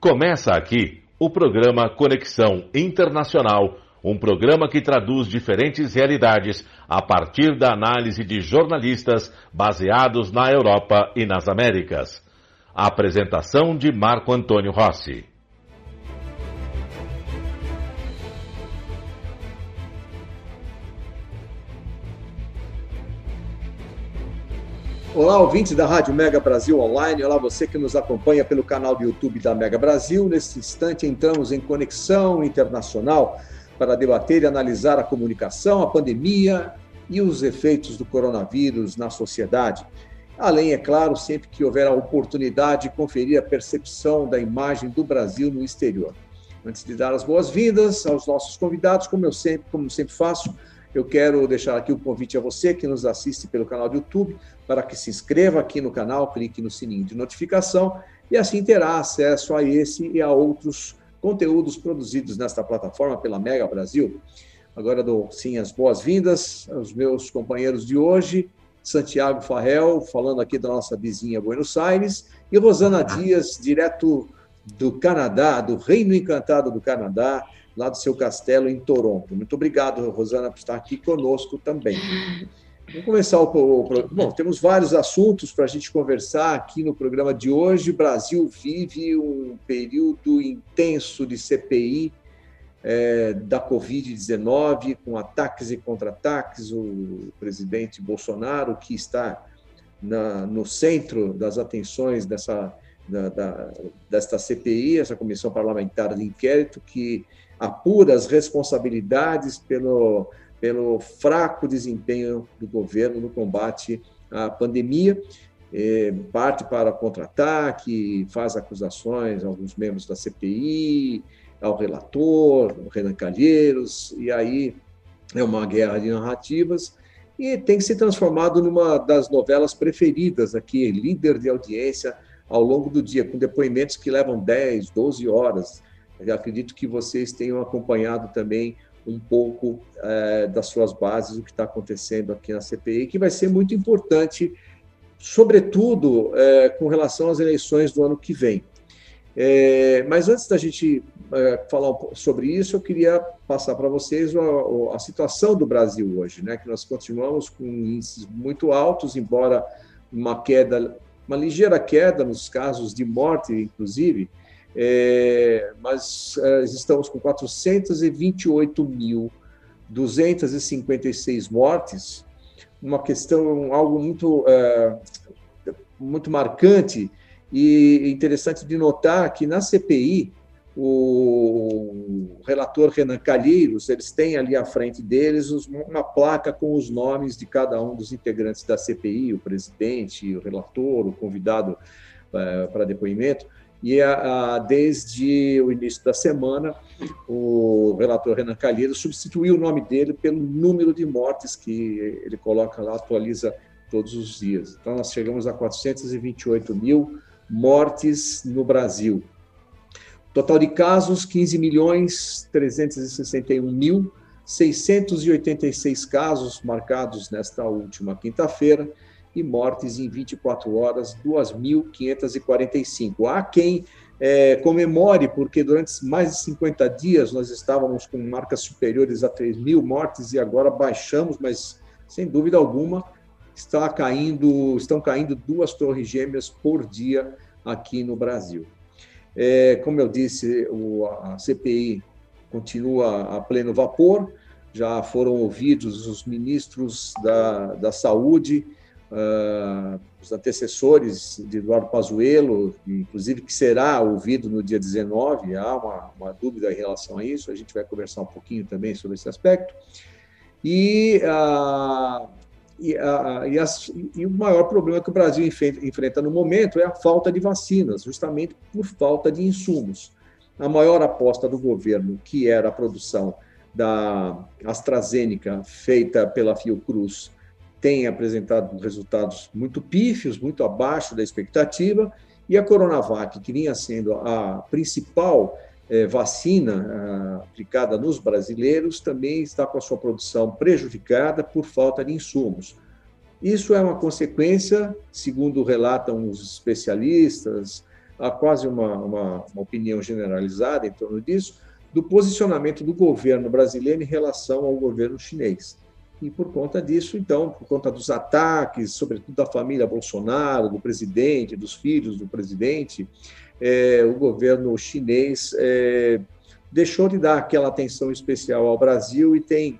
Começa aqui o programa Conexão Internacional, um programa que traduz diferentes realidades a partir da análise de jornalistas baseados na Europa e nas Américas. Apresentação de Marco Antônio Rossi. Olá, ouvintes da Rádio Mega Brasil Online. Olá, você que nos acompanha pelo canal do YouTube da Mega Brasil. Neste instante, entramos em conexão internacional para debater e analisar a comunicação, a pandemia e os efeitos do coronavírus na sociedade. Além, é claro, sempre que houver a oportunidade, conferir a percepção da imagem do Brasil no exterior. Antes de dar as boas-vindas aos nossos convidados, como eu sempre, como sempre faço, eu quero deixar aqui o convite a você que nos assiste pelo canal do YouTube para que se inscreva aqui no canal, clique no sininho de notificação e assim terá acesso a esse e a outros conteúdos produzidos nesta plataforma pela Mega Brasil. Agora dou sim as boas-vindas aos meus companheiros de hoje, Santiago Farrell, falando aqui da nossa vizinha Buenos Aires, e Rosana Dias, direto do Canadá, do Reino Encantado do Canadá, lá do seu castelo em Toronto. Muito obrigado, Rosana, por estar aqui conosco também. Vamos começar o, o, Bom, temos vários assuntos para a gente conversar aqui no programa de hoje. O Brasil vive um período intenso de CPI é, da Covid-19, com ataques e contra-ataques. O presidente Bolsonaro, que está na, no centro das atenções dessa, da, da, desta CPI, essa comissão parlamentar de inquérito, que apura as responsabilidades pelo, pelo fraco desempenho do governo no combate à pandemia. É, parte para contra-ataque, faz acusações a alguns membros da CPI, ao relator, o Renan Calheiros, e aí é uma guerra de narrativas e tem se transformado numa das novelas preferidas aqui, líder de audiência ao longo do dia, com depoimentos que levam 10, 12 horas. Eu acredito que vocês tenham acompanhado também um pouco é, das suas bases, o que está acontecendo aqui na CPI, que vai ser muito importante, sobretudo é, com relação às eleições do ano que vem. É, mas antes da gente é, falar sobre isso, eu queria passar para vocês a, a, situação do Brasil hoje, né? Que nós continuamos com índices muito altos, embora uma queda, uma ligeira queda nos casos de morte, inclusive, é, mas é, estamos com 428.256 mortes, uma questão, algo muito, é, muito marcante e interessante de notar que na CPI, o relator Renan Calheiros, eles têm ali à frente deles uma placa com os nomes de cada um dos integrantes da CPI, o presidente, o relator, o convidado é, para depoimento, e a, a, desde o início da semana, o relator Renan Calheiros substituiu o nome dele pelo número de mortes que ele coloca lá, atualiza todos os dias. Então, nós chegamos a 428 mil mortes no Brasil. Total de casos, 15 milhões 361 mil 686 casos marcados nesta última quinta-feira e mortes em 24 horas, 2.545. Há quem é, comemore, porque durante mais de 50 dias nós estávamos com marcas superiores a 3 mil mortes e agora baixamos, mas sem dúvida alguma está caindo, estão caindo duas torres gêmeas por dia aqui no Brasil. É, como eu disse, o, a CPI continua a pleno vapor, já foram ouvidos os ministros da, da Saúde, uh, os antecessores de Eduardo Pazuello, inclusive que será ouvido no dia 19, há uma, uma, dúvida em relação a isso, a gente vai conversar um pouquinho também sobre esse aspecto. E, uh, e, uh, e, as, e, o maior problema que o Brasil enfrenta no momento é a falta de vacinas, justamente por falta de insumos. A maior aposta do governo, que era a produção da AstraZeneca, feita pela Fiocruz, tem apresentado resultados muito pífios, muito abaixo da expectativa, e a Coronavac, que vinha sendo a principal eh, vacina ah, aplicada nos brasileiros, também está com a sua produção prejudicada por falta de insumos. Isso é uma consequência, segundo relatam os especialistas, há quase uma, uma, uma opinião generalizada em torno disso, do posicionamento do governo brasileiro em relação ao governo chinês. E por conta disso, então, por conta dos ataques, sobretudo da família Bolsonaro, do presidente, dos filhos do presidente, é, o governo chinês é, deixou de dar aquela atenção especial ao Brasil e tem,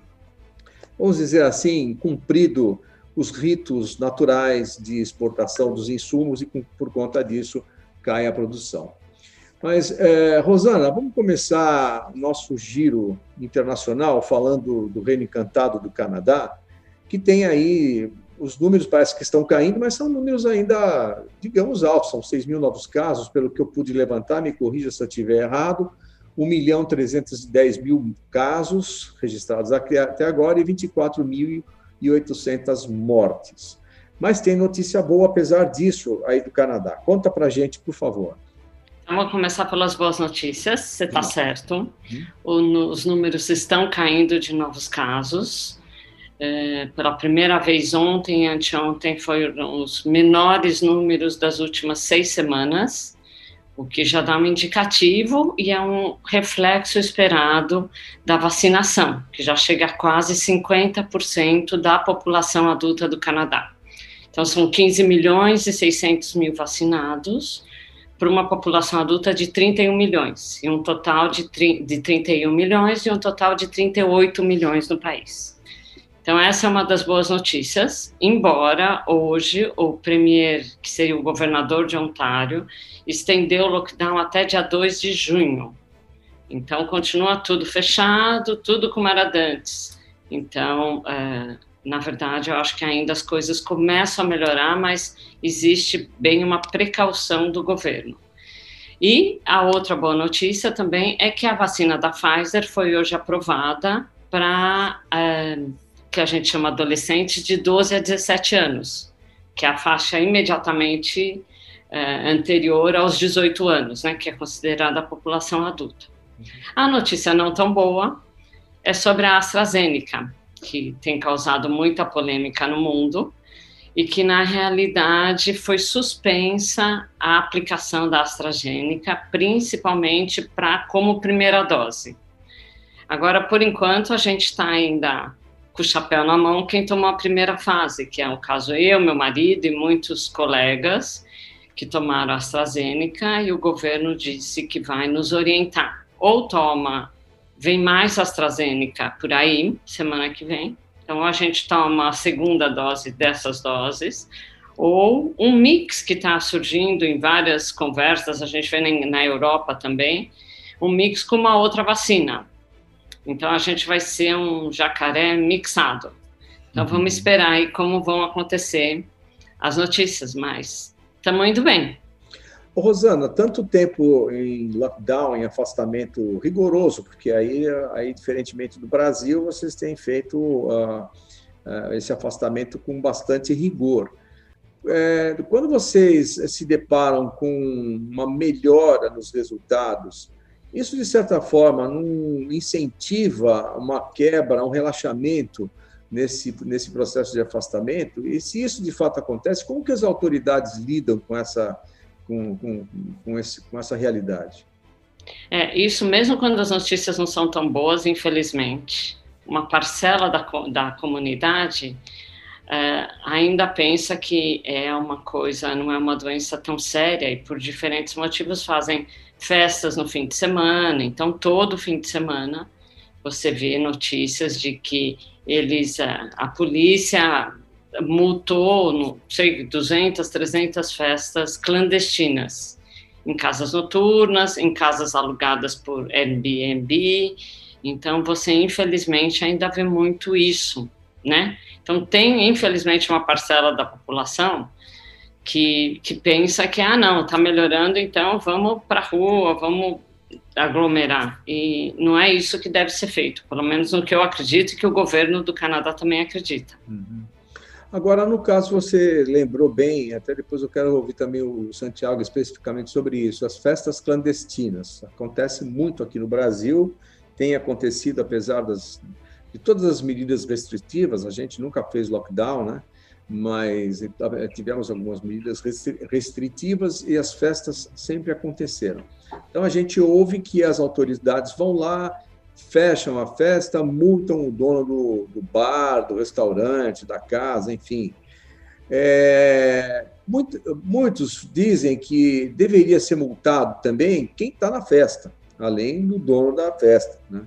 vamos dizer assim, cumprido os ritos naturais de exportação dos insumos e, por conta disso, cai a produção. Mas, é, Rosana, vamos começar nosso giro internacional falando do Reino Encantado do Canadá, que tem aí, os números parece que estão caindo, mas são números ainda, digamos, altos, são 6 mil novos casos, pelo que eu pude levantar, me corrija se eu estiver errado, 1 milhão 310 mil casos registrados até agora e 24.800 mortes. Mas tem notícia boa, apesar disso, aí do Canadá. Conta para gente, por favor. Vamos começar pelas boas notícias, você está certo. O, os números estão caindo de novos casos. É, pela primeira vez ontem e anteontem foram os menores números das últimas seis semanas, o que já dá um indicativo e é um reflexo esperado da vacinação, que já chega a quase 50% da população adulta do Canadá. Então, são 15 milhões e 600 mil vacinados, para uma população adulta de 31 milhões, e um total de, de 31 milhões e um total de 38 milhões no país. Então, essa é uma das boas notícias, embora hoje o premier, que seria o governador de Ontário, estendeu o lockdown até dia 2 de junho. Então, continua tudo fechado, tudo como era antes. Então, é, na verdade, eu acho que ainda as coisas começam a melhorar, mas existe bem uma precaução do governo. E a outra boa notícia também é que a vacina da Pfizer foi hoje aprovada para é, que a gente chama adolescentes de 12 a 17 anos, que é a faixa imediatamente é, anterior aos 18 anos, né, que é considerada a população adulta. A notícia não tão boa é sobre a AstraZeneca, que tem causado muita polêmica no mundo e que na realidade foi suspensa a aplicação da AstraZeneca, principalmente para como primeira dose. Agora, por enquanto, a gente está ainda com o chapéu na mão quem tomou a primeira fase, que é o caso eu, meu marido e muitos colegas que tomaram a AstraZeneca e o governo disse que vai nos orientar. Ou toma Vem mais AstraZeneca por aí, semana que vem. Então, a gente toma a segunda dose dessas doses, ou um mix que está surgindo em várias conversas, a gente vê na Europa também, um mix com uma outra vacina. Então, a gente vai ser um jacaré mixado. Então, uhum. vamos esperar aí como vão acontecer as notícias, mas estamos indo bem. Ô, Rosana, tanto tempo em lockdown, em afastamento rigoroso, porque aí, aí diferentemente do Brasil, vocês têm feito uh, uh, esse afastamento com bastante rigor. É, quando vocês se deparam com uma melhora nos resultados, isso, de certa forma, não incentiva uma quebra, um relaxamento nesse, nesse processo de afastamento? E se isso de fato acontece, como que as autoridades lidam com essa com, com, com, esse, com essa realidade. É, isso mesmo quando as notícias não são tão boas, infelizmente, uma parcela da, da comunidade é, ainda pensa que é uma coisa, não é uma doença tão séria e por diferentes motivos fazem festas no fim de semana. Então, todo fim de semana você vê notícias de que eles, a, a polícia multou, não sei, 200, 300 festas clandestinas, em casas noturnas, em casas alugadas por Airbnb. Então, você, infelizmente, ainda vê muito isso, né? Então, tem, infelizmente, uma parcela da população que, que pensa que, ah, não, está melhorando, então vamos para a rua, vamos aglomerar. E não é isso que deve ser feito, pelo menos no que eu acredito e que o governo do Canadá também acredita. Uhum. Agora, no caso, você lembrou bem, até depois eu quero ouvir também o Santiago especificamente sobre isso, as festas clandestinas. Acontece muito aqui no Brasil, tem acontecido apesar das, de todas as medidas restritivas, a gente nunca fez lockdown, né? mas tivemos algumas medidas restritivas e as festas sempre aconteceram. Então a gente ouve que as autoridades vão lá, fecham a festa, multam o dono do, do bar, do restaurante, da casa, enfim. É, muito, muitos dizem que deveria ser multado também quem está na festa, além do dono da festa. Né?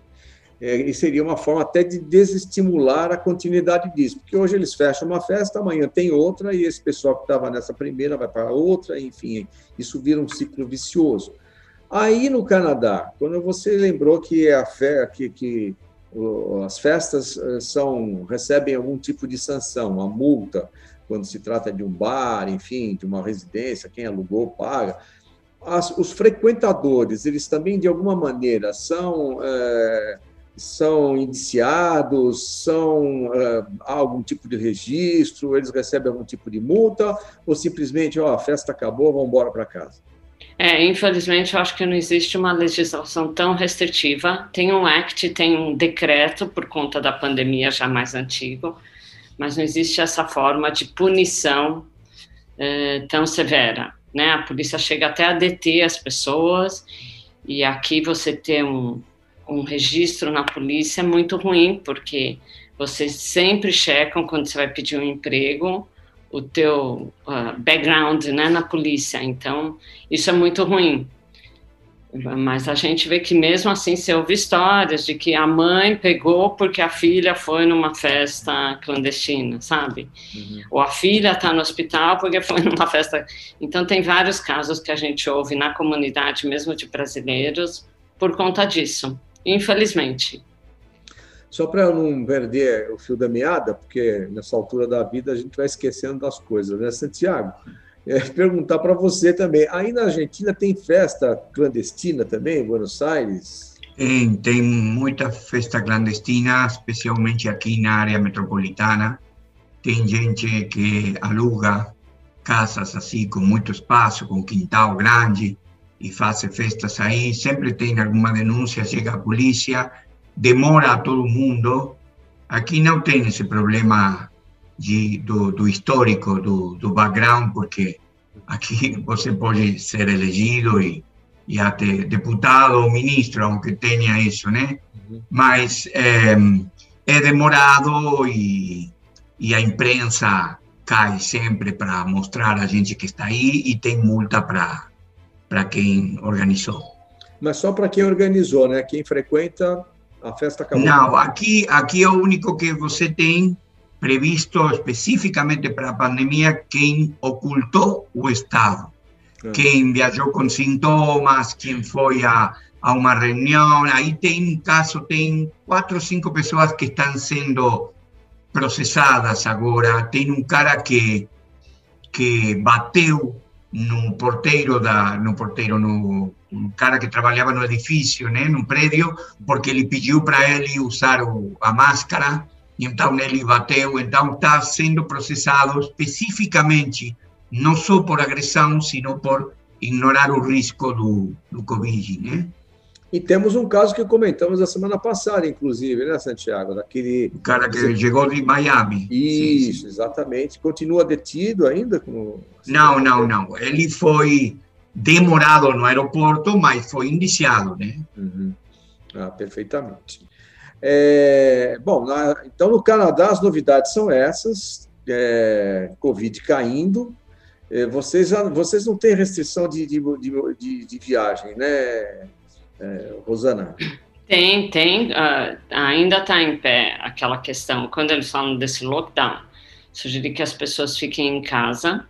É, e seria uma forma até de desestimular a continuidade disso, porque hoje eles fecham uma festa, amanhã tem outra, e esse pessoal que estava nessa primeira vai para outra, enfim, isso vira um ciclo vicioso. Aí no Canadá, quando você lembrou que, a fe... que, que as festas eh, são recebem algum tipo de sanção, uma multa, quando se trata de um bar, enfim, de uma residência, quem alugou paga. As, os frequentadores, eles também, de alguma maneira, são. É são indiciados, são uh, algum tipo de registro, eles recebem algum tipo de multa, ou simplesmente, ó, a festa acabou, vamos embora para casa? É, infelizmente, eu acho que não existe uma legislação tão restritiva. Tem um act, tem um decreto por conta da pandemia já mais antigo, mas não existe essa forma de punição uh, tão severa. Né? A polícia chega até a deter as pessoas, e aqui você tem um, um registro na polícia é muito ruim, porque vocês sempre checam quando você vai pedir um emprego o teu uh, background né, na polícia. Então, isso é muito ruim. Mas a gente vê que mesmo assim você ouve histórias de que a mãe pegou porque a filha foi numa festa clandestina, sabe? Uhum. Ou a filha está no hospital porque foi numa festa. Então tem vários casos que a gente ouve na comunidade, mesmo de brasileiros, por conta disso infelizmente. Só para não perder o fio da meada, porque nessa altura da vida a gente vai esquecendo das coisas, né, Santiago? É, perguntar para você também. Aí na Argentina tem festa clandestina também, em Buenos Aires? Tem, tem muita festa clandestina, especialmente aqui na área metropolitana. Tem gente que aluga casas assim, com muito espaço, com quintal grande, e faz festas aí, sempre tem alguma denúncia, chega a polícia, demora todo mundo. Aqui não tem esse problema de, do, do histórico, do, do background, porque aqui você pode ser elegido e, e até deputado ou ministro, aunque tenha isso, né? Mas é, é demorado e, e a imprensa cai sempre para mostrar a gente que está aí e tem multa para para quem organizou. Mas só para quem organizou, né? Quem frequenta, a festa acabou. Não, aqui, aqui é o único que você tem previsto especificamente para a pandemia quem ocultou o Estado. É. Quem viajou com sintomas, quem foi a, a uma reunião. Aí tem um caso, tem quatro ou cinco pessoas que estão sendo processadas agora. Tem um cara que, que bateu no porteiro da no porteiro no um cara que trabalhava no edifício, né, no prédio, porque ele pediu para ele usar o, a máscara, e então ele bateu, então está sendo processado especificamente não só por agressão, sino por ignorar o risco do, do Covid, né? E temos um caso que comentamos a semana passada, inclusive, né, Santiago? Daquele. O cara que Você... chegou de Miami. Isso, sim, sim. exatamente. Continua detido ainda? Com... Não, não, não. Ele foi demorado no aeroporto, mas foi indiciado, né? Uhum. Ah, perfeitamente. É, bom, na, então no Canadá as novidades são essas: é, Covid caindo. É, vocês, vocês não têm restrição de, de, de, de viagem, né? é, Rosana? Tem, tem. Uh, ainda está em pé aquela questão. Quando eles falam desse lockdown, sugerir que as pessoas fiquem em casa.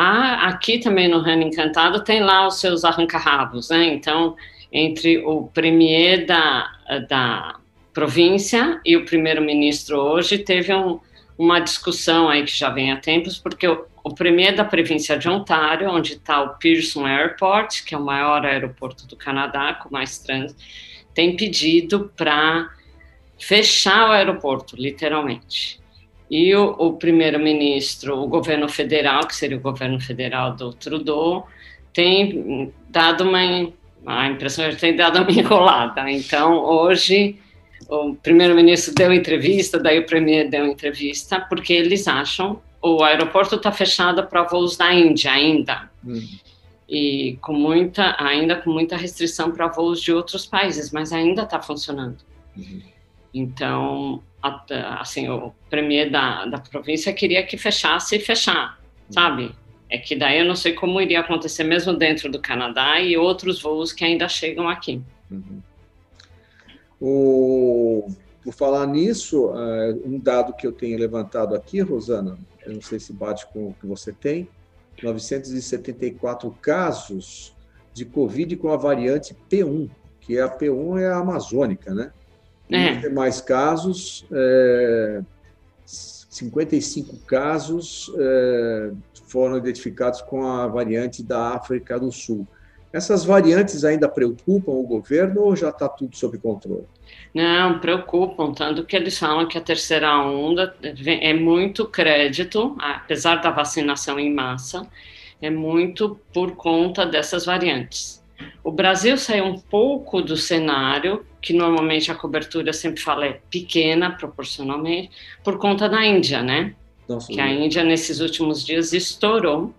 Ah, aqui também no Reino Encantado tem lá os seus arranca-rabos, né? Então, entre o premier da, da província e o primeiro-ministro hoje, teve um, uma discussão aí que já vem há tempos, porque o, o premier da província de Ontário, onde está o Pearson Airport, que é o maior aeroporto do Canadá, com mais trânsito, tem pedido para fechar o aeroporto, literalmente. E o, o primeiro-ministro, o governo federal, que seria o governo federal do Trudeau, tem dado uma. A impressão é que tem dado uma enrolada. Então, hoje o primeiro-ministro deu entrevista, daí o premier deu entrevista, porque eles acham o aeroporto está fechado para voos da Índia ainda. Hum. E com muita, ainda com muita restrição para voos de outros países, mas ainda está funcionando. Uhum. Então, assim, o premier da, da província queria que fechasse e fechar, uhum. sabe? É que daí eu não sei como iria acontecer mesmo dentro do Canadá e outros voos que ainda chegam aqui. Uhum. O, por falar nisso, é, um dado que eu tenho levantado aqui, Rosana, eu não sei se bate com o que você tem, 974 casos de Covid com a variante P1, que é a P1 é a amazônica, né? É. E demais casos, é, 55 casos é, foram identificados com a variante da África do Sul. Essas variantes ainda preocupam o governo ou já está tudo sob controle? Não, preocupam, tanto que eles falam que a terceira onda é muito crédito, apesar da vacinação em massa, é muito por conta dessas variantes. O Brasil saiu um pouco do cenário, que normalmente a cobertura sempre fala é pequena proporcionalmente, por conta da Índia, né? Nossa, que a Índia nesses últimos dias estourou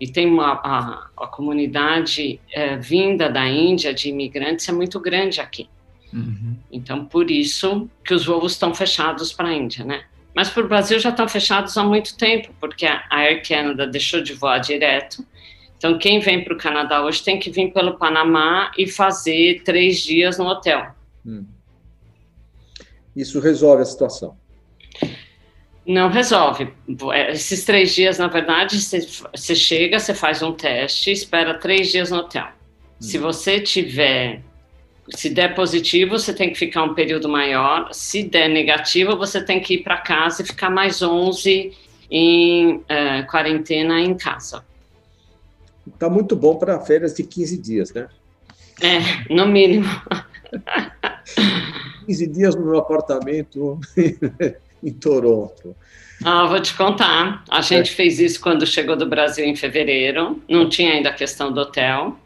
e tem uma a, a comunidade é, vinda da Índia de imigrantes é muito grande aqui. Uhum. Então, por isso que os voos estão fechados para a Índia, né? Mas para o Brasil já estão fechados há muito tempo, porque a Air Canada deixou de voar direto. Então, quem vem para o Canadá hoje tem que vir pelo Panamá e fazer três dias no hotel. Hum. Isso resolve a situação? Não resolve. É, esses três dias, na verdade, você chega, você faz um teste, espera três dias no hotel. Hum. Se você tiver se der positivo, você tem que ficar um período maior. Se der negativo, você tem que ir para casa e ficar mais 11 em uh, quarentena em casa. Está muito bom para férias de 15 dias, né? É, no mínimo. 15 dias no meu apartamento em Toronto. Ah, vou te contar. A gente é. fez isso quando chegou do Brasil em fevereiro. Não tinha ainda a questão do hotel.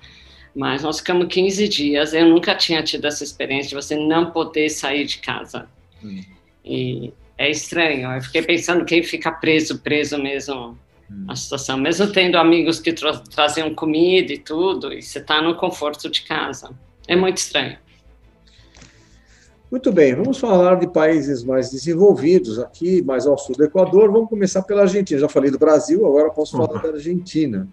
Mas nós ficamos 15 dias. Eu nunca tinha tido essa experiência de você não poder sair de casa. Hum. E é estranho. Eu fiquei pensando quem fica preso, preso mesmo. A situação. Mesmo tendo amigos que tra traziam comida e tudo, e você está no conforto de casa. É muito estranho. Muito bem, vamos falar de países mais desenvolvidos aqui, mais ao sul do Equador. Vamos começar pela Argentina. Já falei do Brasil, agora posso falar da Argentina.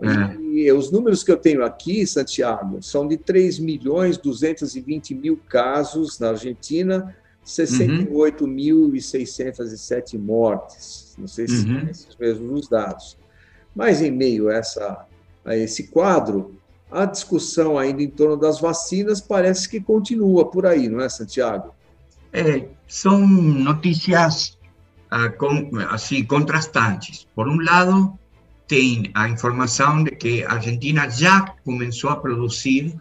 É. E os números que eu tenho aqui, Santiago, são de 3 milhões 220 mil casos na Argentina, 68.607 mortes. Não sei se uhum. são esses mesmos dados. Mas em meio a, essa, a esse quadro, a discussão ainda em torno das vacinas parece que continua por aí, não é, Santiago? É, são notícias ah, assim contrastantes. Por um lado, tem a informação de que a Argentina já começou a produzir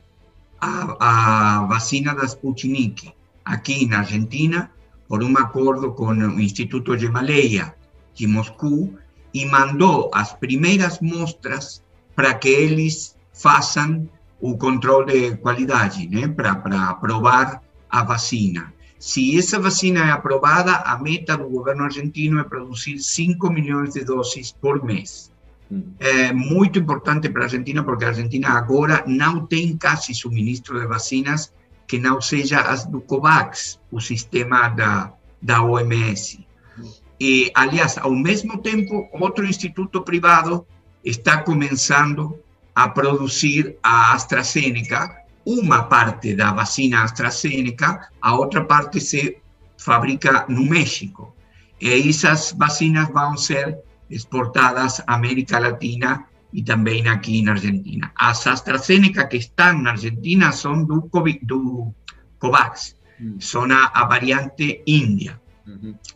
a, a vacina da Sputnik aqui na Argentina por um acordo com o Instituto Gemaleia de Moscou e mandou as primeiras mostras para que eles façam o controle de qualidade, né, para aprovar a vacina. Se essa vacina é aprovada, a meta do governo argentino é produzir 5 milhões de doses por mês. É muito importante para a Argentina, porque a Argentina agora não tem quase suministro de vacinas que não seja as do COVAX, o sistema da, da OMS. E, aliás, ao mesmo tempo, outro instituto privado está começando a produzir a AstraZeneca, uma parte da vacina AstraZeneca, a outra parte se fabrica no México. E essas vacinas vão ser exportadas à América Latina e também aqui na Argentina. As AstraZeneca que estão na Argentina são do, COVID, do COVAX, mm. são a, a, variante índia.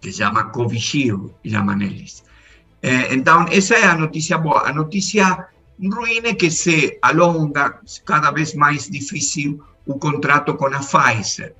Que se chama Covishield, chamam eles. Eh, então, essa é a notícia boa. A notícia ruim que se alonga cada vez mais difícil o contrato com a Pfizer,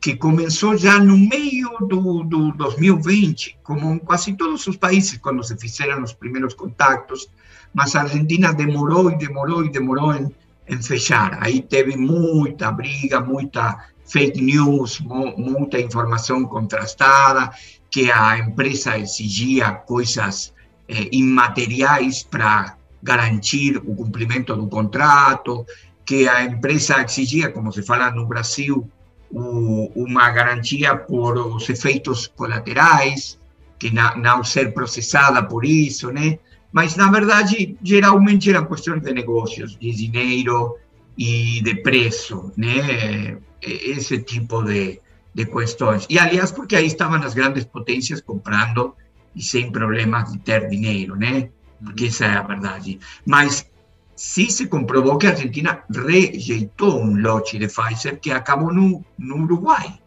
que começou já no meio do, do 2020, como em quase todos os países, quando se fizeram os primeiros contatos, mas a Argentina demorou e demorou e demorou em, em fechar. Aí teve muita briga, muita fake news, muita informação contrastada, que a empresa exigia coisas eh, imateriais para garantir o cumprimento do contrato, que a empresa exigia, como se fala no Brasil, o, uma garantia por os efeitos colaterais, que na, não ser processada por isso, né? Mas, na verdade, geralmente eram questões de negócios, de dinheiro e de preço, né? Esse tipo de, de questões. E, aliás, porque aí estavam as grandes potências comprando e sem problemas de ter dinheiro, né? Porque essa é a verdade. Mas sí se comprobó que Argentina rejeitou un lote de Pfizer que acabó no, no Uruguai.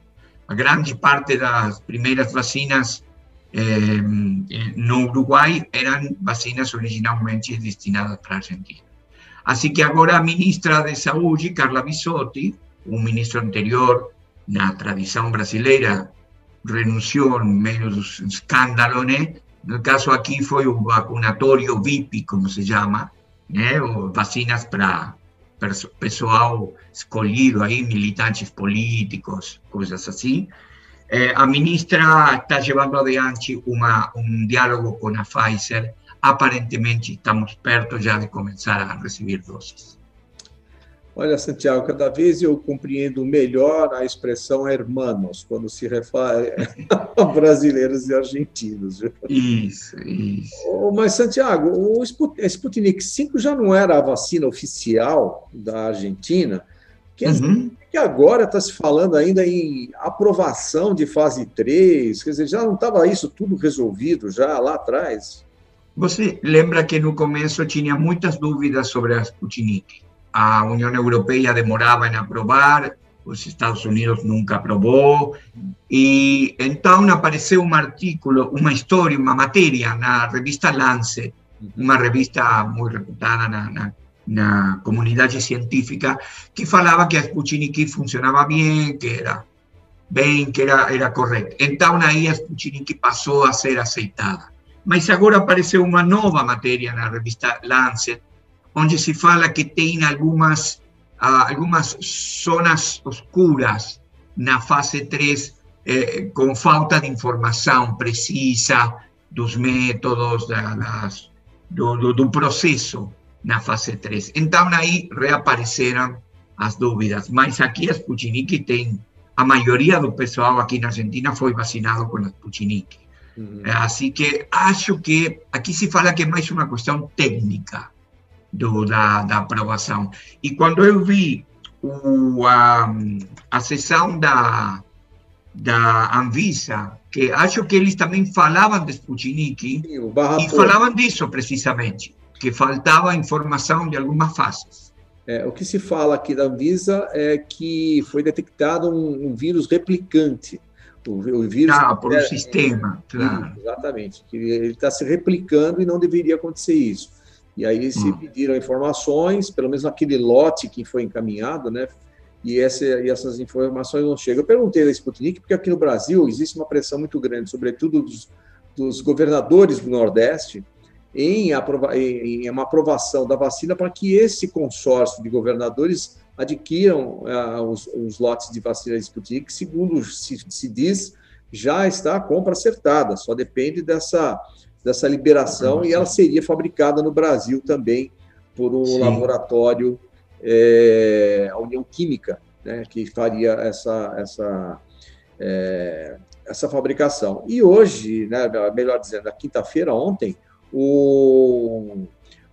A grande parte das primeiras vacinas eh, no Uruguai eram vacinas originalmente destinadas para a Argentina. Assim que agora a ministra de Saúde, Carla Bisotti, um ministro anterior na tradição brasileira, renunciou no meio né? No caso aqui foi o vacunatório VIP, como se chama, né? vacinas para pessoal escolhido aí, militantes políticos, coisas assim. É, a ministra está levando adiante uma, um diálogo com a Pfizer. Aparentemente, estamos perto já de começar a receber doses. Olha, Santiago, cada vez eu compreendo melhor a expressão hermanos, quando se refere a brasileiros e argentinos. Isso, isso. Mas, Santiago, o Sputnik 5 já não era a vacina oficial da Argentina, que, uhum. que agora está se falando ainda em aprovação de fase 3, quer dizer, já não estava isso tudo resolvido já lá atrás? Você lembra que no começo tinha muitas dúvidas sobre a Sputnik? a Unión Europea demoraba en aprobar, los Estados Unidos nunca aprobó, y entonces apareció un artículo, una historia, una materia en la revista Lancet, una revista muy reputada en la comunidad científica, que falaba que a Sputnik funcionaba bien, que era bien, que era, era correcto. Entonces ahí a Sputnik pasó a ser aceitada. Mas ahora apareció una nueva materia en la revista Lancet, onde se fala que tem algumas, uh, algumas zonas oscuras na fase 3 eh, com falta de informação precisa dos métodos, da, das, do, do, do, processo na fase 3. Então, aí reapareceram as dúvidas. Mas aqui a Sputnik tem, a maioria do pessoal aqui na Argentina foi vacinado com a Sputnik. Uhum. Assim que acho que aqui se fala que é mais uma questão técnica do, da, da aprovação. E quando eu vi o, a, a sessão da, da Anvisa, que acho que eles também falavam de Sputnik, e falavam disso precisamente, que faltava informação de algumas fases. É, o que se fala aqui da Anvisa é que foi detectado um, um vírus replicante. O, o vírus. Ah, por um é, sistema, claro. Exatamente, que ele está se replicando e não deveria acontecer isso. E aí se hum. pediram informações, pelo menos aquele lote que foi encaminhado, né? E, essa, e essas informações não chegam. Eu perguntei da Sputnik, porque aqui no Brasil existe uma pressão muito grande, sobretudo dos, dos governadores do Nordeste, em, aprova em, uma aprovação da vacina para que esse consórcio de governadores adquiram uh, os, os, lotes de vacina Sputnik, segundo se, se diz, já está a compra acertada, só depende dessa dessa liberação e ela seria fabricada no Brasil também por um Sim. laboratório, é, a União Química, né, que faria essa, essa, é, essa fabricação. E hoje, né, melhor dizendo, na quinta-feira, ontem, o,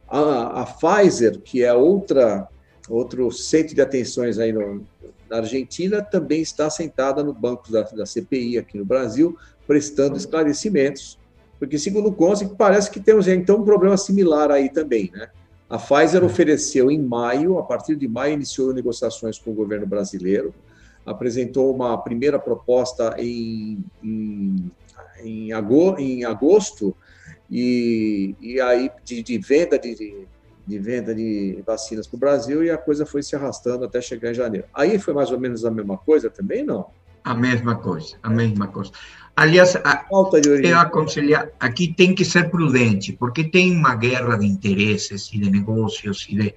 a, a, Pfizer, que é outra, outro centro de atenções aí no, na Argentina, também está sentada no banco da, da CPI aqui no Brasil, prestando esclarecimentos porque, segundo consta, parece que temos então um problema similar aí também, né? A Pfizer ofereceu em maio, a partir de maio, iniciou negociações com o governo brasileiro, apresentou uma primeira proposta em, em, em, agosto, e, e aí de, de venda de, de, venda de vacinas para o Brasil, e a coisa foi se arrastando até chegar em janeiro. Aí foi mais ou menos a mesma coisa também, não? A mesma coisa, a mesma coisa. Aliás, a, eu aconselho, aqui tem que ser prudente, porque tem uma guerra de interesses e de negócios e de...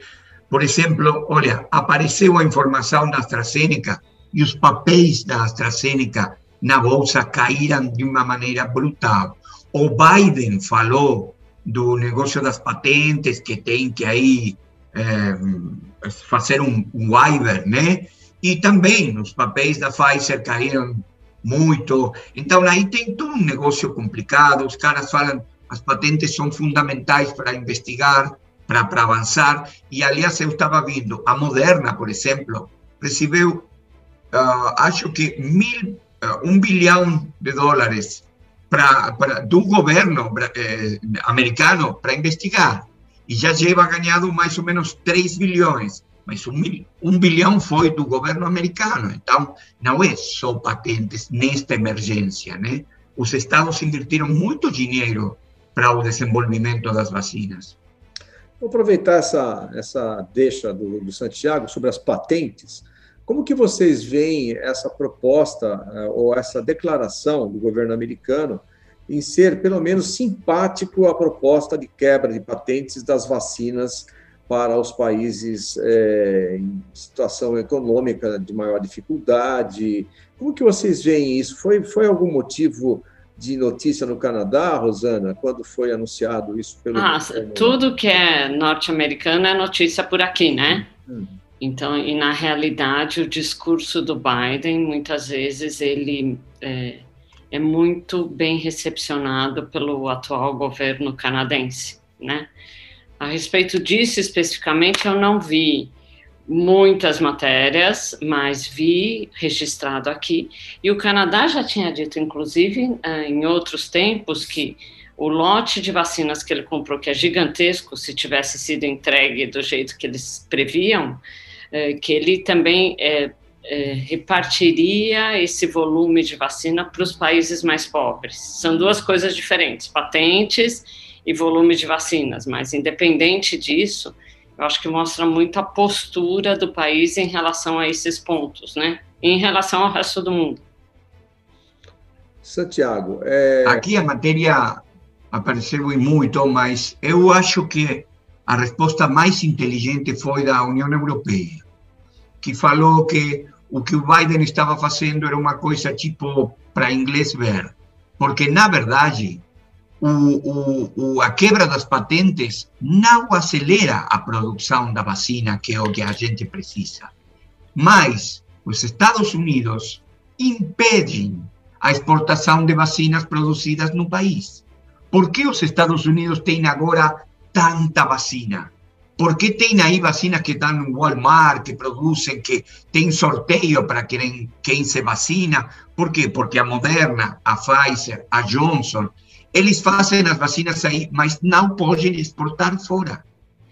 Por exemplo, olha, apareceu a informação da AstraZeneca e os papéis da AstraZeneca na bolsa caíram de uma maneira brutal. O Biden falou do negócio das patentes, que tem que aí é, fazer um, um waiver, né? E também os papéis da Pfizer caíram muito. Então, aí tem todo um negócio complicado. Os caras falam as patentes são fundamentais para investigar, para, para avançar. E, aliás, eu estava vendo, a Moderna, por exemplo, recebeu, uh, acho que mil, uh, um bilhão de dólares para, para, do governo eh, americano para investigar. E já leva ganhado mais ou menos 3 bilhões. Mas um, um bilhão foi do governo americano. Então, não é só patentes nesta emergência, né? Os estados invertiram muito dinheiro para o desenvolvimento das vacinas. Vou aproveitar essa, essa deixa do, do Santiago sobre as patentes. Como que vocês veem essa proposta eh, ou essa declaração do governo americano em ser, pelo menos, simpático à proposta de quebra de patentes das vacinas para os países é, em situação econômica de maior dificuldade? Como que vocês veem isso? Foi, foi algum motivo de notícia no Canadá, Rosana, quando foi anunciado isso pelo. Ah, tudo que é norte-americano é notícia por aqui, né? Hum. Então, e na realidade, o discurso do Biden, muitas vezes, ele é, é muito bem recepcionado pelo atual governo canadense, né? A respeito disso especificamente, eu não vi muitas matérias, mas vi registrado aqui. E o Canadá já tinha dito, inclusive, eh, em outros tempos, que o lote de vacinas que ele comprou, que é gigantesco, se tivesse sido entregue do jeito que eles previam, que ele também é, é, repartiria esse volume de vacina para os países mais pobres. São duas coisas diferentes, patentes e volume de vacinas, mas independente disso, eu acho que mostra muito a postura do país em relação a esses pontos, né? Em relação ao resto do mundo. Santiago, é... aqui a matéria apareceu muito, mas eu acho que a resposta mais inteligente foi da União Europeia, que falou que o que o Biden estava fazendo era uma coisa tipo para inglês ver, porque na verdade o, o, o, a quebra das patentes não acelera a produção da vacina, que é o que a gente precisa. Mas os Estados Unidos impedem a exportação de vacinas produzidas no país. Por que os Estados Unidos têm agora tanta vacina? Por que tem aí vacinas que no Walmart, que produzem, que tem sorteio para quem, quem se vacina? Por quê? Porque a Moderna, a Pfizer, a Johnson eles fazem as vacinas aí, mas não podem exportar fora.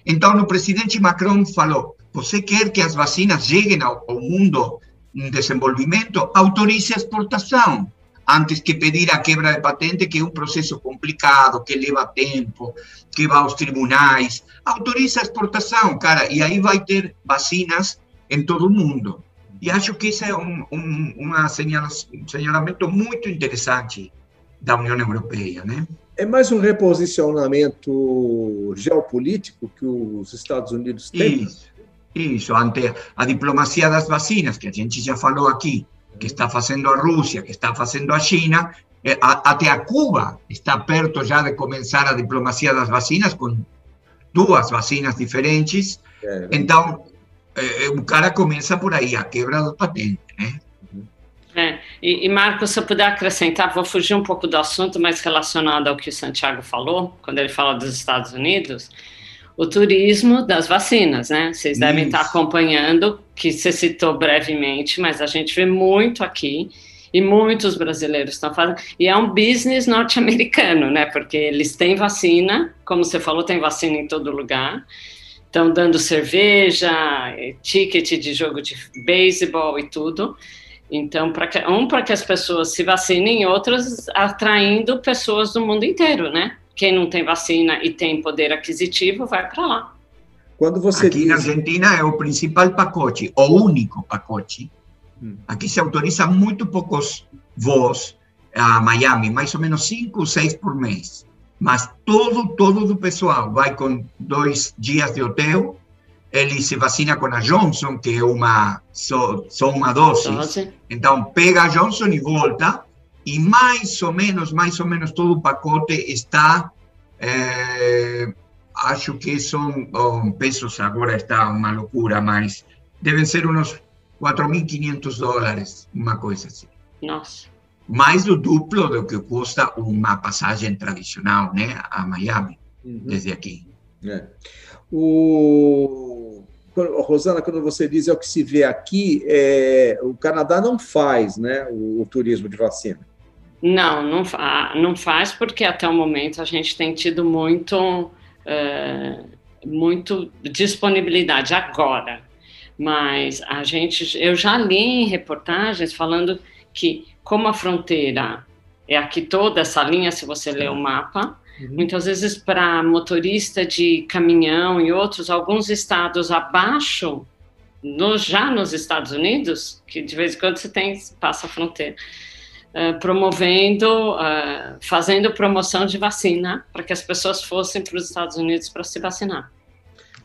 Então, o presidente Macron falou: você quer que as vacinas ao, ao mundo em desenvolvimento? Autorize a exportação, antes que pedir a quebra de patente, que é um processo complicado, que leva tempo, que vai aos tribunais. Autorize a exportação, cara, e aí vai ter vacinas em todo o mundo. E acho que esse é um, um, um señalamento muito interessante da União Europeia, né? É mais um reposicionamento geopolítico que os Estados Unidos têm? Isso, isso. Ante a diplomacia das vacinas, que a gente já falou aqui, que está fazendo a Rússia, que está fazendo a China, até a Cuba está perto já de começar a diplomacia das vacinas, com duas vacinas diferentes. É. Então, eh, o cara começa por aí, a quebra do patente, né? É, e, e Marcos, se eu puder acrescentar, vou fugir um pouco do assunto, mas relacionado ao que o Santiago falou, quando ele fala dos Estados Unidos, o turismo das vacinas, né? Vocês Isso. devem estar acompanhando, que você citou brevemente, mas a gente vê muito aqui, e muitos brasileiros estão fazendo, e é um business norte-americano, né? Porque eles têm vacina, como você falou, tem vacina em todo lugar, estão dando cerveja, ticket de jogo de beisebol e tudo. Então, para que, um, para que as pessoas se vacinem, outros atraindo pessoas do mundo inteiro, né? Quem não tem vacina e tem poder aquisitivo vai para lá. Quando você Aqui diz... na Argentina é o principal pacote, o único pacote. Aqui se autoriza muito poucos voos a Miami, mais ou menos cinco ou seis por mês. Mas todo, todo o pessoal vai com dois dias de hotel, ele se vacina com a Johnson, que é uma só, só uma dose. dose. Então pega a Johnson e volta, e mais ou menos, mais ou menos todo o pacote está, é, acho que são oh, pesos, agora está uma loucura, mas devem ser uns 4.500 dólares, uma coisa assim. Nossa. Mais do duplo do que custa uma passagem tradicional, né, a Miami, uhum. desde aqui. É. O... Rosana, quando você diz é o que se vê aqui, é... o Canadá não faz né, o, o turismo de vacina. Não, não, não faz porque até o momento a gente tem tido muito, é, muito disponibilidade agora. Mas a gente, eu já li em reportagens falando que como a fronteira é aqui toda essa linha, se você ler o mapa, Uhum. Muitas vezes para motorista de caminhão e outros, alguns estados abaixo, no, já nos Estados Unidos, que de vez em quando você tem, passa a fronteira, uh, promovendo, uh, fazendo promoção de vacina para que as pessoas fossem para os Estados Unidos para se vacinar.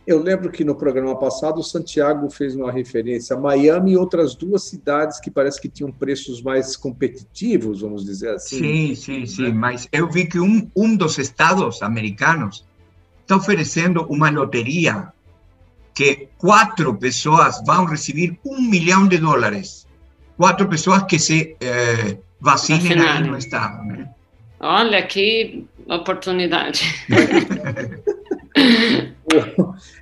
Eu lembro que no programa passado o Santiago fez uma referência a Miami e outras duas cidades que parece que tinham preços mais competitivos, vamos dizer assim. Sim, sim, sim. Mas eu vi que um, um dos estados americanos está oferecendo uma loteria que quatro pessoas vão receber um milhão de dólares. Quatro pessoas que se eh, vacinem aí no estado. Né? Olha que oportunidade.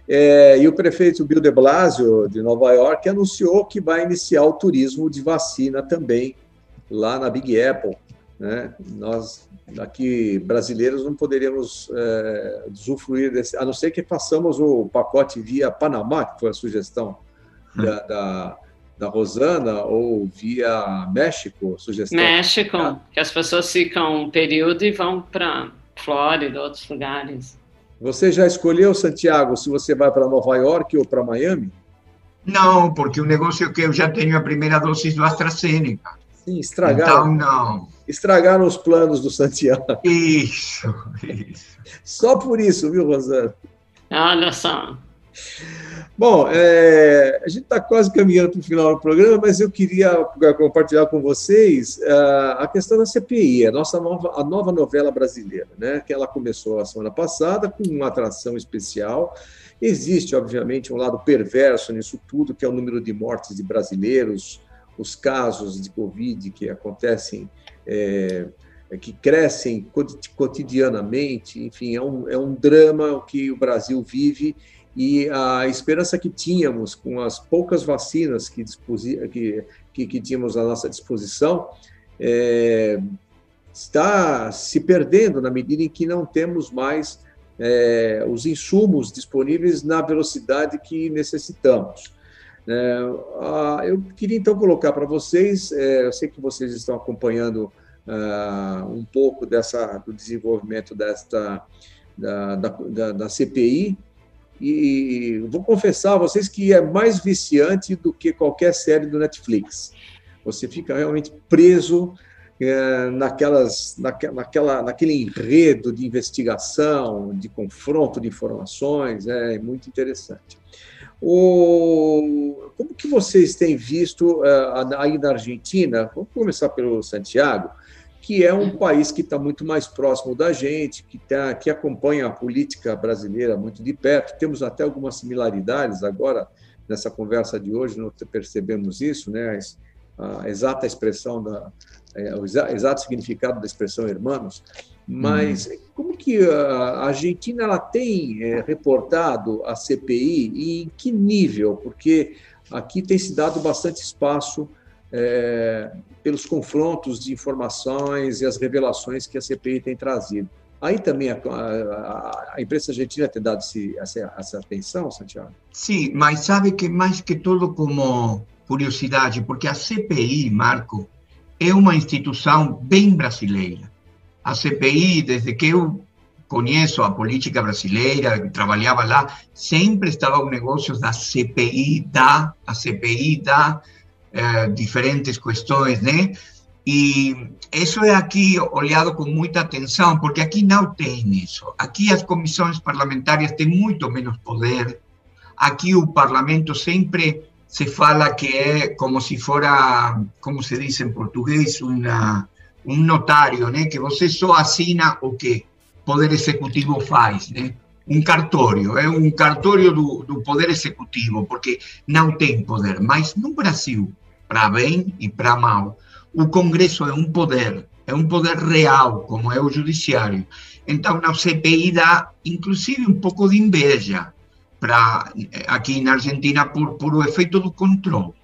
é, e o prefeito Bill de Blasio, de Nova York, anunciou que vai iniciar o turismo de vacina também lá na Big Apple. Né? Nós, aqui, brasileiros, não poderíamos é, usufruir desse, a não ser que façamos o pacote via Panamá, que foi a sugestão da, da da Rosana ou via México, sugestão? México, que as pessoas ficam um período e vão para Flórida, outros lugares. Você já escolheu, Santiago, se você vai para Nova York ou para Miami? Não, porque o negócio é que eu já tenho a primeira dose do AstraZeneca. Sim, estragaram. Então, não. Estragaram os planos do Santiago. Isso, isso. Só por isso, viu, Rosana? Olha só. Bom, é, a gente está quase caminhando para o final do programa, mas eu queria compartilhar com vocês uh, a questão da CPI, a nossa nova, a nova novela brasileira, né? Que ela começou a semana passada com uma atração especial. Existe, obviamente, um lado perverso nisso tudo, que é o número de mortes de brasileiros, os casos de Covid que acontecem. É, que crescem cotidianamente, enfim, é um, é um drama que o Brasil vive e a esperança que tínhamos com as poucas vacinas que, que, que, que tínhamos à nossa disposição é, está se perdendo na medida em que não temos mais é, os insumos disponíveis na velocidade que necessitamos. É, eu queria então colocar para vocês, é, eu sei que vocês estão acompanhando uh, um pouco dessa, do desenvolvimento desta, da, da, da CPI, e vou confessar a vocês que é mais viciante do que qualquer série do Netflix. Você fica realmente preso é, naquelas, naquela, naquele enredo de investigação, de confronto de informações, é muito interessante. O, como que vocês têm visto é, aí na Argentina? Vamos começar pelo Santiago que é um país que está muito mais próximo da gente, que, tá, que acompanha a política brasileira muito de perto. Temos até algumas similaridades agora nessa conversa de hoje, nós percebemos isso, né? a exata expressão da é, o exato significado da expressão hermanos, mas hum. como que a Argentina ela tem é, reportado a CPI e em que nível? Porque aqui tem se dado bastante espaço é, pelos confrontos de informações e as revelações que a CPI tem trazido. Aí também a, a, a imprensa argentina tem dado esse, essa, essa atenção, Santiago? Sim, mas sabe que mais que tudo como curiosidade, porque a CPI, Marco, é uma instituição bem brasileira. A CPI, desde que eu conheço a política brasileira, trabalhava lá, sempre estava o negócio da CPI da, a CPI da, eh, diferentes questões, né? E isso é aqui olhado com muita atenção, porque aqui não tem isso. Aqui as comissões parlamentares têm muito menos poder. aqui o parlamento sempre se fala que é como se fora, como se diz em português, uma, um notário, né? que você só assina o que o Poder Executivo faz. Né? Um cartório, é um cartório do, do Poder Executivo, porque não tem poder. Mas no Brasil, para bem e para mal, o Congresso é um poder, é um poder real, como é o Judiciário. Então, na CPI dá, inclusive, um pouco de inveja para aqui na Argentina por, por o efeito do controle.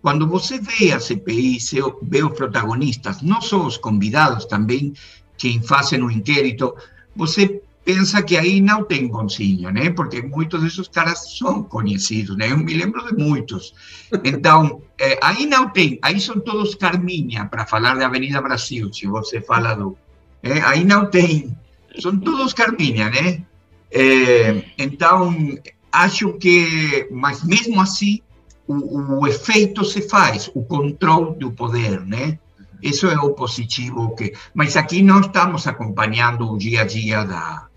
Quando você vê a CPI, você vê os protagonistas, não só os convidados, também quem fazem o inquérito, você pensa que aí não tem bonzinho, né? Porque muitos desses caras são conhecidos, né? Eu me lembro de muitos. Então, é, aí não tem, aí são todos Carminha, para falar da Avenida Brasil, se você fala do... É, aí não tem, são todos Carminha, né? É, então, acho que, mas mesmo assim, o, o efeito se faz, o controle do poder, né? Isso é o positivo que. Mas aqui não estamos acompanhando o dia a dia da,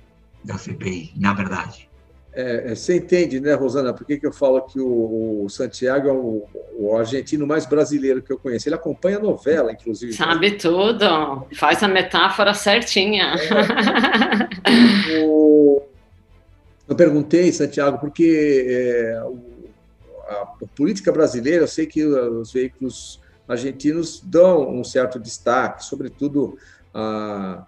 da CPI, na verdade. É, é, você entende, né, Rosana, por que, que eu falo que o, o Santiago é o, o, argentino mais brasileiro que eu conheço? Ele acompanha a novela, inclusive. Sabe tudo, faz a metáfora certinha. É. O, eu perguntei, Santiago, porque é, a, a política brasileira, eu sei que os veículos argentinos dão um certo destaque, sobretudo a,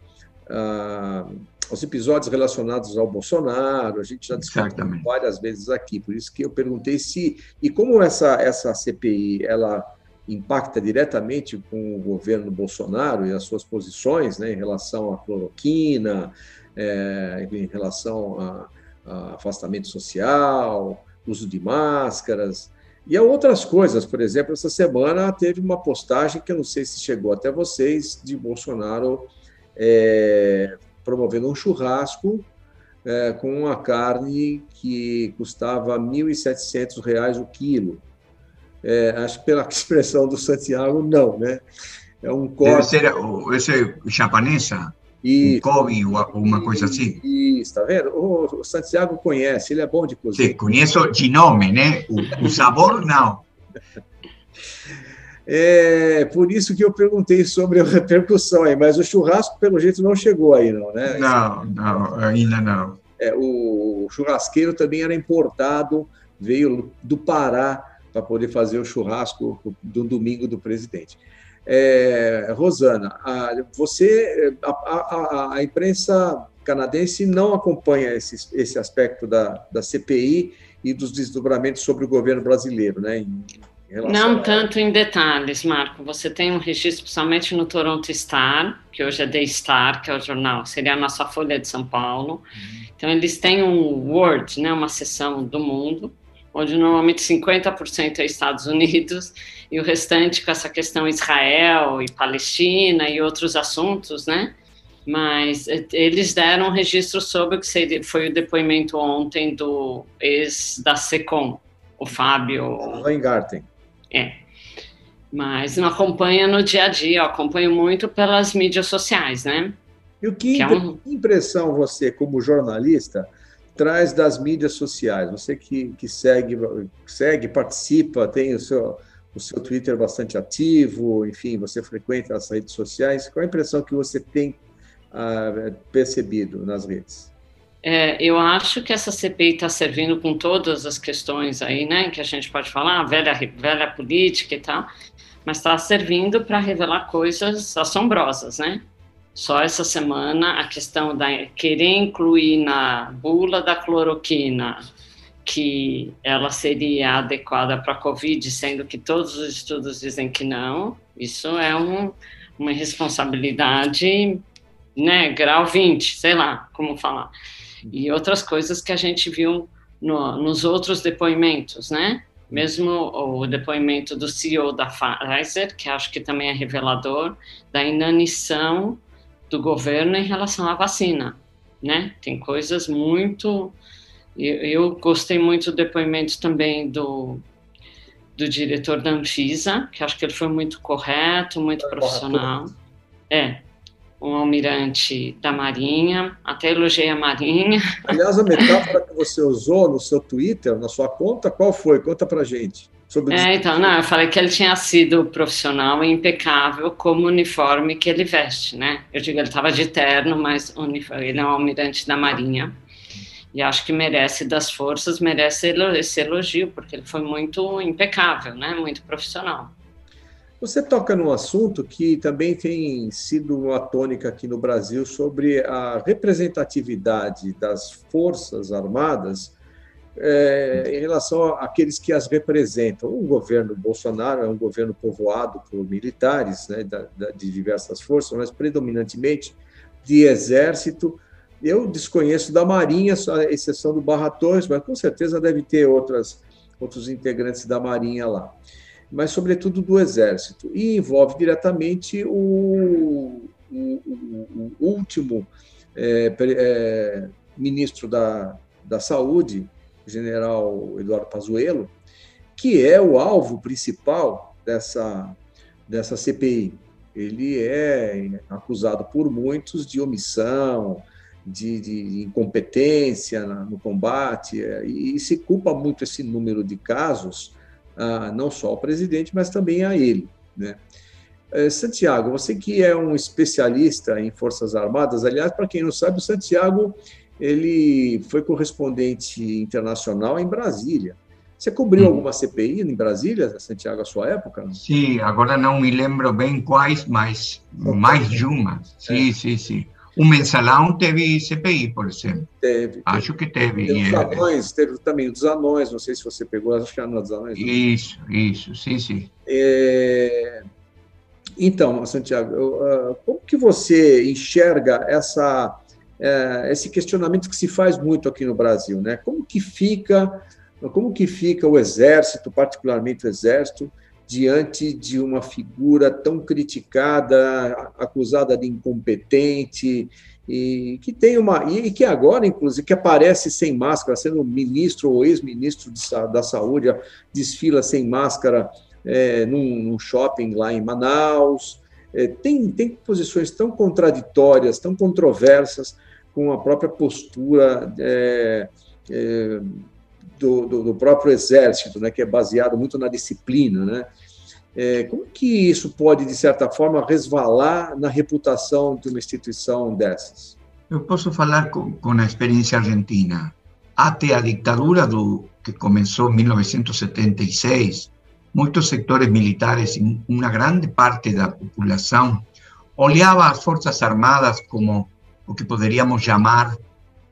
a os episódios relacionados ao Bolsonaro, a gente já discutiu várias vezes aqui, por isso que eu perguntei se e como essa essa CPI ela impacta diretamente com o governo Bolsonaro e as suas posições, né, em relação à cloroquina, é, em relação a, a afastamento social, uso de máscaras e a outras coisas. Por exemplo, essa semana teve uma postagem que eu não sei se chegou até vocês de Bolsonaro é, promovendo um churrasco é, com uma carne que custava R$ 1.700 o quilo. É, acho que pela expressão do Santiago, não, né? É um corte... Deve ser esse japonesa? E, um Kobe ou alguma coisa assim? Isso, tá vendo? O, Santiago conhece, ele é bom de cozinha. Sim, conheço de nome, né? O, o sabor, não. É por isso que eu perguntei sobre a repercussão aí, mas o churrasco, pelo jeito, não chegou aí, não, né? Não, não, ainda não. É, o churrasqueiro também era importado, veio do Pará para poder fazer o churrasco do domingo do presidente. É, Rosana, a, você, a, a, a, imprensa canadense não acompanha esse, esse aspecto da, da CPI e dos desdobramentos sobre o governo brasileiro, né? Não tanto em detalhes, Marco. Você tem um registro somente no Toronto Star, que hoje é The Star, que é o jornal, seria a nossa Folha de São Paulo. Uhum. Então, eles têm um Word, né, uma seção do mundo, onde normalmente 50% é Estados Unidos e o restante com essa questão Israel e Palestina e outros assuntos, né? Mas eles deram um registro sobre o que foi o depoimento ontem do ex da SECOM, o Fábio. Weingarten. É. Mas não acompanha no dia a dia, eu acompanho muito pelas mídias sociais, né? E o que, que é um... impressão você, como jornalista, traz das mídias sociais? Você que, que segue, segue, participa, tem o seu, o seu Twitter bastante ativo, enfim, você frequenta as redes sociais. Qual a impressão que você tem ah, percebido nas redes? É, eu acho que essa CPI está servindo com todas as questões aí, né, que a gente pode falar, velha, velha política e tal, mas está servindo para revelar coisas assombrosas, né? Só essa semana a questão da querer incluir na bula da cloroquina que ela seria adequada para a Covid, sendo que todos os estudos dizem que não, isso é um, uma responsabilidade, né, grau 20, sei lá como falar e outras coisas que a gente viu no, nos outros depoimentos, né? Mesmo o depoimento do CEO da Pfizer, que acho que também é revelador, da inanição do governo em relação à vacina, né? Tem coisas muito... Eu, eu gostei muito do depoimento também do, do diretor da Anvisa, que acho que ele foi muito correto, muito profissional. É, um almirante da Marinha, até elogiei a Marinha. Aliás, a metáfora que você usou no seu Twitter, na sua conta, qual foi? Conta pra gente. Sobre é, então, não, eu falei que ele tinha sido profissional e impecável como uniforme que ele veste, né? Eu digo, ele estava de terno, mas uniforme, ele é um almirante da Marinha. E acho que merece das forças, merece esse elogio, porque ele foi muito impecável, né? Muito profissional. Você toca num assunto que também tem sido uma tônica aqui no Brasil sobre a representatividade das Forças Armadas é, em relação àqueles que as representam. O governo Bolsonaro é um governo povoado por militares né, da, da, de diversas forças, mas predominantemente de exército. Eu desconheço da Marinha, a exceção do Barra Torres, mas com certeza deve ter outras, outros integrantes da Marinha lá mas sobretudo do Exército, e envolve diretamente o, o, o, último é, é, ministro da, da Saúde, o general Eduardo Pazuello, que é o alvo principal dessa, dessa CPI. Ele é acusado por muitos de omissão, de, de incompetência no combate, é, e se culpa muito esse número de casos a, não só ao presidente, mas também a ele. Né? É, Santiago, você que é um especialista em Forças Armadas, aliás, para quem não sabe, o Santiago ele foi correspondente internacional em Brasília. Você cobriu hum. alguma CPI em Brasília, Santiago, à sua época? Sim, agora não me lembro bem quais, mas mais de uma. Sim, é. sim, sim. O mensalão teve CPI, por exemplo. Teve. Acho que teve. Teve os anões, teve também os anões, não sei se você pegou, acho que era dos anões. Isso, isso, sim, sim. É... Então, Santiago, ah, como que você enxerga essa, é, esse questionamento que se faz muito aqui no Brasil, né? Como que fica, como que fica o Exército, particularmente o Exército, diante de uma figura tão criticada, acusada de incompetente e que tem uma e que agora inclusive que aparece sem máscara, sendo ministro ou ex-ministro da saúde, desfila sem máscara é, num, num, shopping lá em Manaus. É, tem, tem posições tão contraditórias, tão controversas com a própria postura é, é do, do, do, próprio exército, né, que é baseado muito na disciplina, né? É, como que isso pode, de certa forma, resvalar na reputação de uma instituição dessas? Eu posso falar com, com a experiência argentina. Até a ditadura do, que começou em 1976, muitos sectores militares e uma grande parte da população olhava as Forças Armadas como o que poderíamos chamar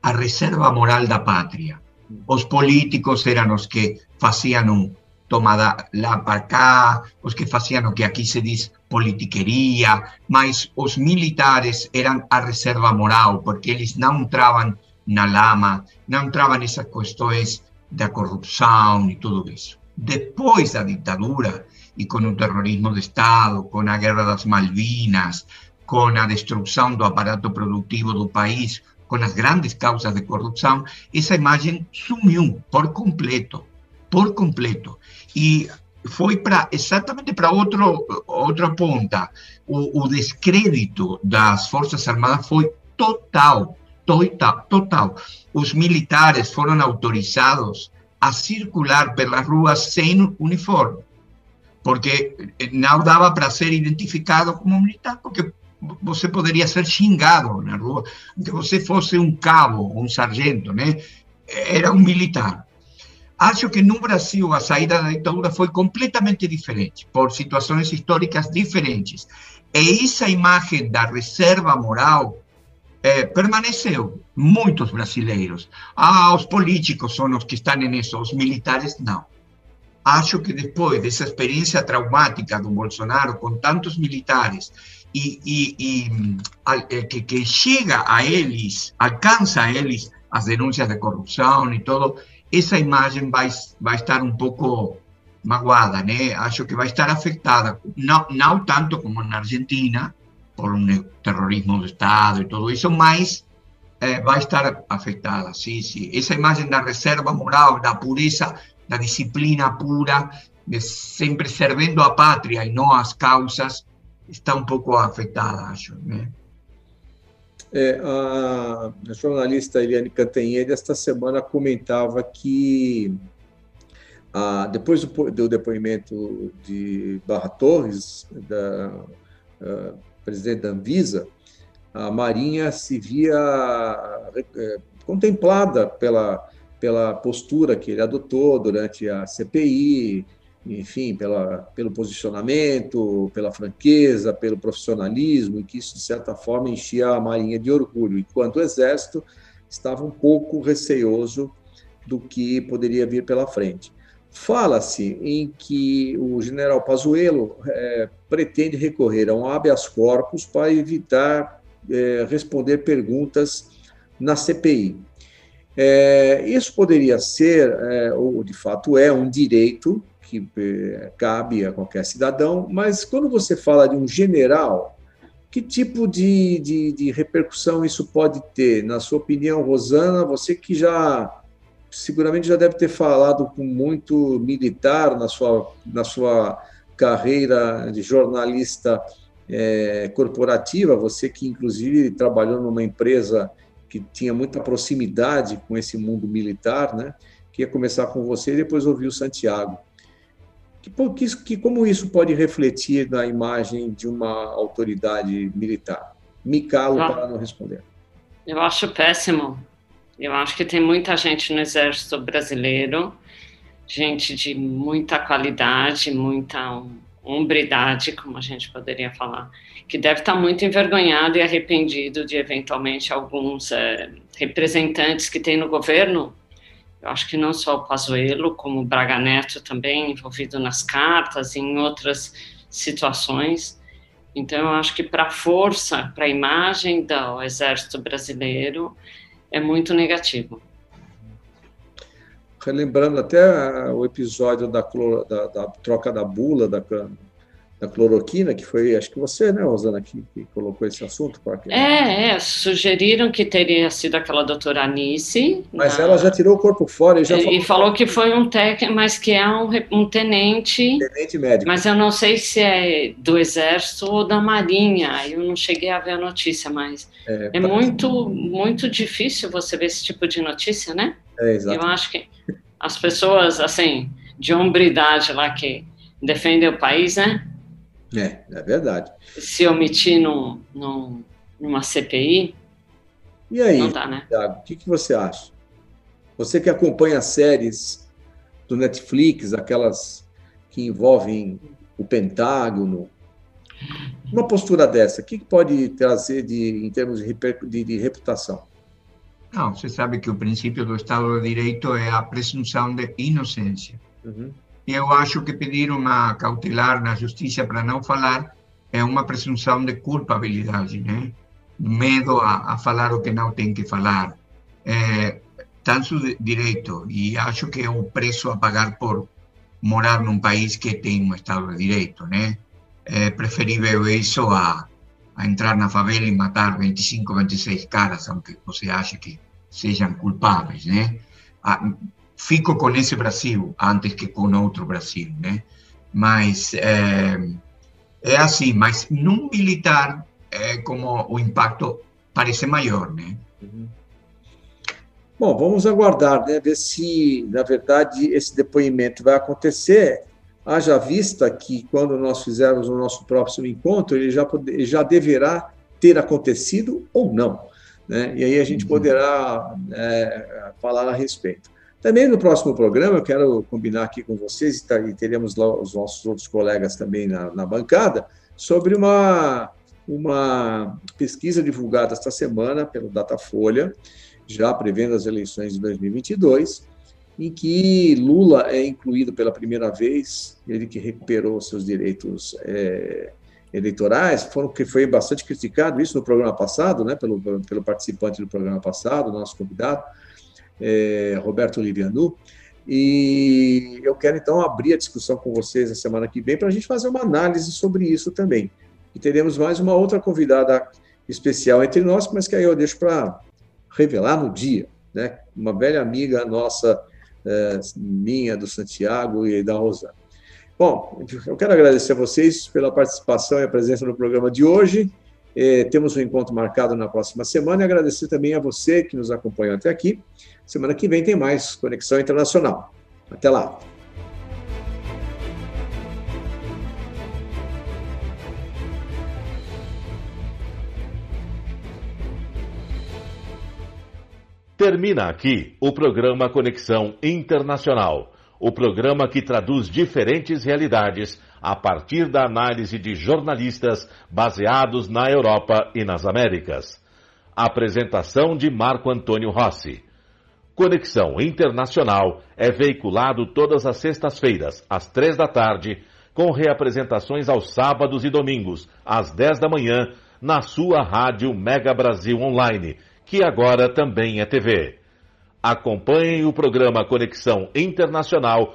a reserva moral da pátria. Os políticos eran los que hacían un tomada lá para cá, os que faziam o que aqui se diz politiqueria, mas os militares eram a reserva moral, porque eles não entravam na lama, não entravam nessas questões da corrupção e tudo isso. Depois da ditadura, e com o terrorismo de Estado, com a guerra das Malvinas, com a destruição do aparato produtivo do país, con las grandes causas de corrupción, esa imagen sumió por completo, por completo. Y fue para exatamente para otro, otra punta. O, o descrédito das Forças Armadas foi total, total, total. Os militares foram autorizados a circular pelas ruas sem uniforme, porque não dava para ser identificado como militar, porque você poderia ser xingado na rua, que você fosse um cabo, um sargento, né? Era um militar. Acho que no Brasil a saída da ditadura foi completamente diferente, por situações históricas diferentes. E essa imagem da reserva moral eh, permaneceu. Muitos brasileiros. Ah, os políticos são os que estão nisso, os militares não. Acho que depois dessa experiência traumática do Bolsonaro com tantos militares y, y, y al, eh, que, que, llega a ellos, alcanza a ellos las denuncias de corrupción y todo, esa imagen va, va a estar un poco magoada, ¿no? Acho que va a estar afectada, no, no tanto como en Argentina, por un terrorismo de Estado y todo eso, más eh, va a estar afectada, sí, sí. Esa imagen de la reserva moral, la pureza, la disciplina pura, de siempre serviendo a patria y no a las causas, está um pouco afetada, acho. Né? É, a, jornalista Eliane Cantanhede esta semana comentava que depois do, do, depoimento de Barra Torres, da presidente da Anvisa, a Marinha se via é, contemplada pela, pela postura que ele adotou durante a CPI, enfim, pela, pelo posicionamento, pela franqueza, pelo profissionalismo, e que isso, de certa forma, enchia a Marinha de orgulho, enquanto o Exército estava um pouco receoso do que poderia vir pela frente. Fala-se em que o general Pazuello é, pretende recorrer a um habeas corpus para evitar é, responder perguntas na CPI. É, isso poderia ser, é, ou de fato é, um direito que é, cabe a qualquer cidadão, mas quando você fala de um general, que tipo de, de, de repercussão isso pode ter? Na sua opinião, Rosana, você que já seguramente já deve ter falado com muito militar na sua, na sua carreira de jornalista é, corporativa, você que inclusive trabalhou numa empresa que tinha muita proximidade com esse mundo militar, né? Queria começar com você e depois ouvir o Santiago. Que, que, que, como isso pode refletir na imagem de uma autoridade militar? Me calo ah, para não responder. Eu acho péssimo. Eu acho que tem muita gente no Exército Brasileiro, gente de muita qualidade, muita hombridade, como a gente poderia falar, que deve estar muito envergonhado e arrependido de eventualmente alguns é, representantes que tem no governo. Eu acho que não só o Pazuello, como o Braga Neto também envolvido nas cartas e em outras situações. Então, eu acho que para a força, para a imagem do Exército Brasileiro, é muito negativo relembrando até o episódio da, da, da troca da bula da, da cloroquina, que foi, acho que você, né, Rosana, que, que colocou esse assunto. É, é, sugeriram que teria sido aquela doutora Anice. Mas na... ela já tirou o corpo fora e já falou... E falou que foi um técnico, mas que é um, um tenente... Tenente médico. Mas eu não sei se é do Exército ou da Marinha, eu não cheguei a ver a notícia, mas é, é muito, muito difícil você ver esse tipo de notícia, né? É, exato. Eu acho que as pessoas, assim, de hombridade lá que defendem o país, né? É, é verdade. Se omitir num, num, numa CPI. E aí, não dá, né? Thiago, o que, que você acha? Você que acompanha séries do Netflix, aquelas que envolvem o Pentágono, uma postura dessa, o que, que pode trazer de, em termos de, de, de reputação? Não, você sabe que o princípio do Estado de Direito é a presunção de inocência. Uhum. Eu acho que pedir uma cautelar na justiça para não falar é uma presunção de culpabilidade, né? Medo a, a falar o que não tem que falar. É, tanto direito, e acho que é o preço a pagar por morar num país que tem um Estado de Direito, né? É preferível isso a, a entrar na favela e matar 25, 26 caras, aunque você ache que sejam culpáveis, né? Fico com esse Brasil antes que com outro Brasil, né? Mas é, é assim, mas num militar é como o impacto parece maior, né? Uhum. Bom, vamos aguardar, né? Ver se, na verdade, esse depoimento vai acontecer. Haja vista que, quando nós fizermos o nosso próximo encontro, ele já, já deverá ter acontecido ou não. Né? E aí a gente uhum. poderá é, falar a respeito. Também no próximo programa, eu quero combinar aqui com vocês, tá, e teremos lá os nossos outros colegas também na, na bancada, sobre uma, uma pesquisa divulgada esta semana pelo Datafolha, já prevendo as eleições de 2022, em que Lula é incluído pela primeira vez, ele que recuperou seus direitos é, eleitorais, foram, que foi bastante criticado isso no programa passado, né, pelo, pelo participante do programa passado, nosso convidado, é, Roberto Livianu, e eu quero então abrir a discussão com vocês na semana que vem para a gente fazer uma análise sobre isso também. E teremos mais uma outra convidada especial entre nós, mas que aí eu deixo para revelar no dia, né? Uma velha amiga nossa, é, minha, do Santiago e da Rosana. Bom, eu quero agradecer a vocês pela participação e a presença no programa de hoje É, temos um encontro marcado na próxima semana e agradecer também a você que nos acompanhou até aqui. Semana que vem tem mais Conexão Internacional. Até lá. Termina aqui o programa Conexão Internacional, o programa que traduz diferentes realidades a partir da análise de jornalistas baseados na Europa e nas Américas. Apresentação de Marco Antônio Rossi. Conexão Internacional é veiculado todas as sextas-feiras, às três da tarde, com reapresentações aos sábados e domingos, às dez da manhã, na sua rádio Mega Brasil Online que agora também é TV. Acompanhem o programa Conexão Internacional